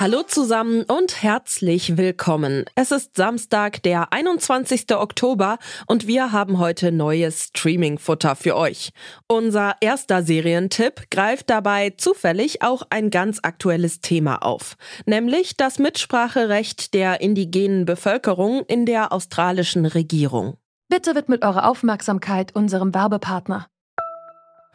Hallo zusammen und herzlich willkommen. Es ist Samstag, der 21. Oktober und wir haben heute neues Streaming-Futter für euch. Unser erster Serientipp greift dabei zufällig auch ein ganz aktuelles Thema auf, nämlich das Mitspracherecht der indigenen Bevölkerung in der australischen Regierung. Bitte widmet eure Aufmerksamkeit unserem Werbepartner.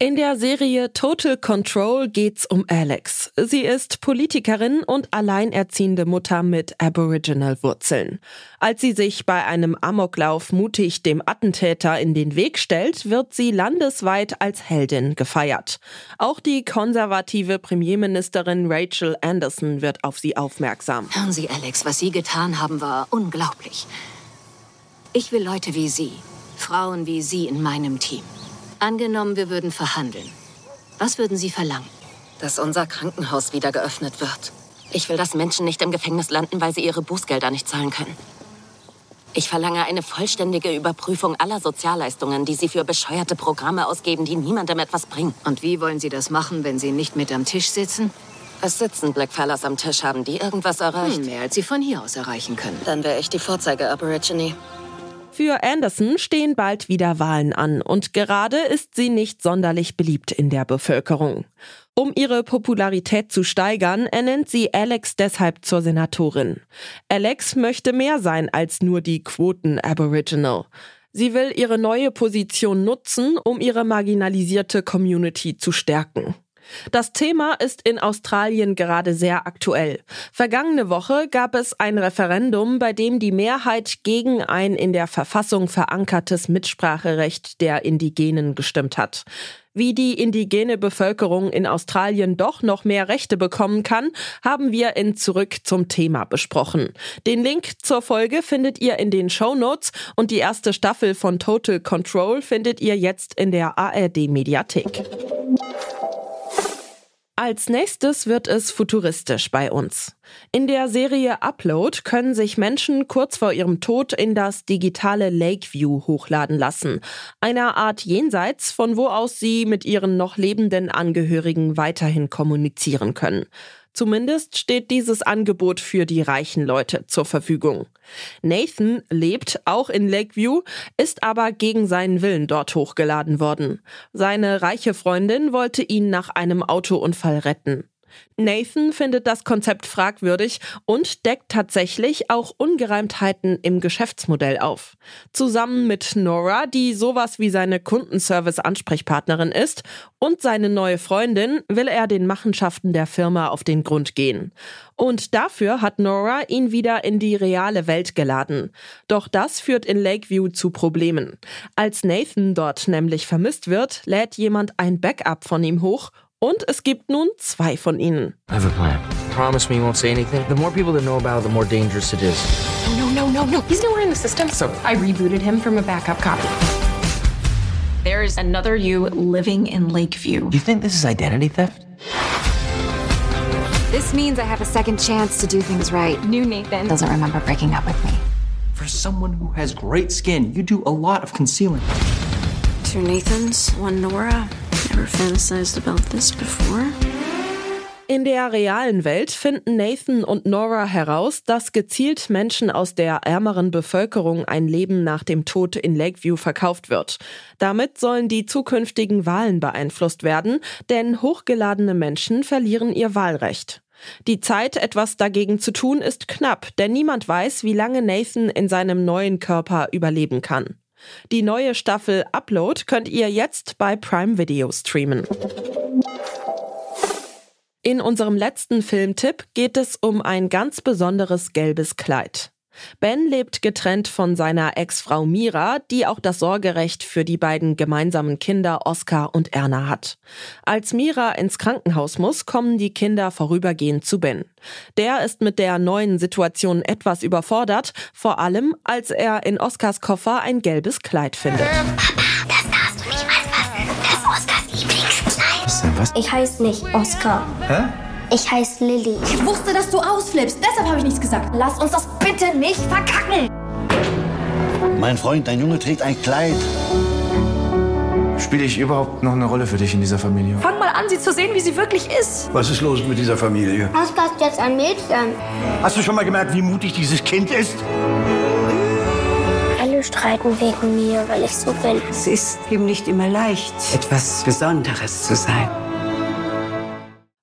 In der Serie Total Control geht's um Alex. Sie ist Politikerin und alleinerziehende Mutter mit Aboriginal-Wurzeln. Als sie sich bei einem Amoklauf mutig dem Attentäter in den Weg stellt, wird sie landesweit als Heldin gefeiert. Auch die konservative Premierministerin Rachel Anderson wird auf sie aufmerksam. Hören Sie, Alex, was Sie getan haben, war unglaublich. Ich will Leute wie Sie, Frauen wie Sie in meinem Team. Angenommen, wir würden verhandeln. Was würden Sie verlangen? Dass unser Krankenhaus wieder geöffnet wird. Ich will, dass Menschen nicht im Gefängnis landen, weil sie ihre Bußgelder nicht zahlen können. Ich verlange eine vollständige Überprüfung aller Sozialleistungen, die Sie für bescheuerte Programme ausgeben, die niemandem etwas bringen. Und wie wollen Sie das machen, wenn Sie nicht mit am Tisch sitzen? Es sitzen Blackfellas am Tisch. Haben die irgendwas erreicht? Hm, mehr als Sie von hier aus erreichen können. Dann wäre ich die Vorzeige-Aborigine. Für Anderson stehen bald wieder Wahlen an und gerade ist sie nicht sonderlich beliebt in der Bevölkerung. Um ihre Popularität zu steigern, ernennt sie Alex deshalb zur Senatorin. Alex möchte mehr sein als nur die Quoten Aboriginal. Sie will ihre neue Position nutzen, um ihre marginalisierte Community zu stärken. Das Thema ist in Australien gerade sehr aktuell. Vergangene Woche gab es ein Referendum, bei dem die Mehrheit gegen ein in der Verfassung verankertes Mitspracherecht der Indigenen gestimmt hat. Wie die indigene Bevölkerung in Australien doch noch mehr Rechte bekommen kann, haben wir in Zurück zum Thema besprochen. Den Link zur Folge findet ihr in den Show Notes und die erste Staffel von Total Control findet ihr jetzt in der ARD Mediathek. Als nächstes wird es futuristisch bei uns. In der Serie Upload können sich Menschen kurz vor ihrem Tod in das digitale Lakeview hochladen lassen, einer Art Jenseits, von wo aus sie mit ihren noch lebenden Angehörigen weiterhin kommunizieren können. Zumindest steht dieses Angebot für die reichen Leute zur Verfügung. Nathan lebt auch in Lakeview, ist aber gegen seinen Willen dort hochgeladen worden. Seine reiche Freundin wollte ihn nach einem Autounfall retten. Nathan findet das Konzept fragwürdig und deckt tatsächlich auch Ungereimtheiten im Geschäftsmodell auf. Zusammen mit Nora, die sowas wie seine Kundenservice-Ansprechpartnerin ist, und seine neue Freundin will er den Machenschaften der Firma auf den Grund gehen. Und dafür hat Nora ihn wieder in die reale Welt geladen. Doch das führt in Lakeview zu Problemen. Als Nathan dort nämlich vermisst wird, lädt jemand ein Backup von ihm hoch und es gibt nun zwei von ihnen. I have a plan. Promise me you won't say anything. The more people that know about it, the more dangerous it is. No, no, no, no. No. He's nowhere in the system. So I rebooted him from a backup copy. There's another you living in Lakeview. You think this is identity theft? This means I have a second chance to do things right. New Nathan Doesn't remember breaking up with me. For someone who has great skin, you do a lot of concealing. Two Nathans, one Nora. Never fantasized about this before. In der realen Welt finden Nathan und Nora heraus, dass gezielt Menschen aus der ärmeren Bevölkerung ein Leben nach dem Tod in Lakeview verkauft wird. Damit sollen die zukünftigen Wahlen beeinflusst werden, denn hochgeladene Menschen verlieren ihr Wahlrecht. Die Zeit, etwas dagegen zu tun, ist knapp, denn niemand weiß, wie lange Nathan in seinem neuen Körper überleben kann. Die neue Staffel Upload könnt ihr jetzt bei Prime Video streamen. In unserem letzten Filmtipp geht es um ein ganz besonderes gelbes Kleid. Ben lebt getrennt von seiner Ex-Frau Mira, die auch das Sorgerecht für die beiden gemeinsamen Kinder Oscar und Erna hat. Als Mira ins Krankenhaus muss, kommen die Kinder vorübergehend zu Ben. Der ist mit der neuen Situation etwas überfordert, vor allem als er in Oscars Koffer ein gelbes Kleid findet. Papa, das darfst du nicht anfassen. Das ist Oscars Lieblingskleid. Was denn was? Ich heiße nicht Oscar. Hä? Ich heiße Lilly. Ich wusste, dass du ausflippst. Deshalb habe ich nichts gesagt. Lass uns das bitte nicht verkacken. Mein Freund, dein Junge trägt ein Kleid. Spiele ich überhaupt noch eine Rolle für dich in dieser Familie? Fang mal an, sie zu sehen, wie sie wirklich ist. Was ist los mit dieser Familie? Oscar ist jetzt ein Mädchen. Hast du schon mal gemerkt, wie mutig dieses Kind ist? Alle streiten wegen mir, weil ich so bin. Es ist eben nicht immer leicht, etwas Besonderes zu sein.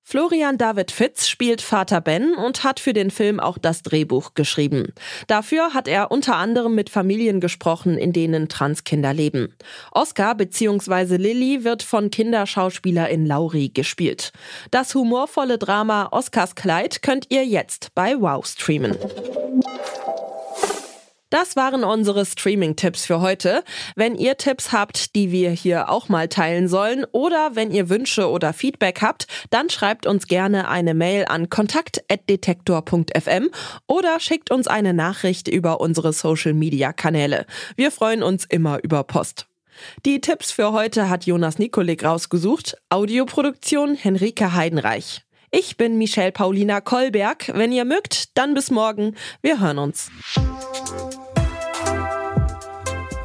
Florian David Fitz spielt Vater Ben und hat für den Film auch das Drehbuch geschrieben. Dafür hat er unter anderem mit Familien gesprochen, in denen Transkinder leben. Oscar bzw. Lilly wird von Kinderschauspielerin Lauri gespielt. Das humorvolle Drama Oscars Kleid könnt ihr jetzt bei Wow streamen. Das waren unsere Streaming-Tipps für heute. Wenn ihr Tipps habt, die wir hier auch mal teilen sollen oder wenn ihr Wünsche oder Feedback habt, dann schreibt uns gerne eine Mail an kontakt.detektor.fm oder schickt uns eine Nachricht über unsere Social-Media-Kanäle. Wir freuen uns immer über Post. Die Tipps für heute hat Jonas Nikolik rausgesucht. Audioproduktion Henrike Heidenreich. Ich bin Michelle Paulina Kolberg. Wenn ihr mögt, dann bis morgen. Wir hören uns.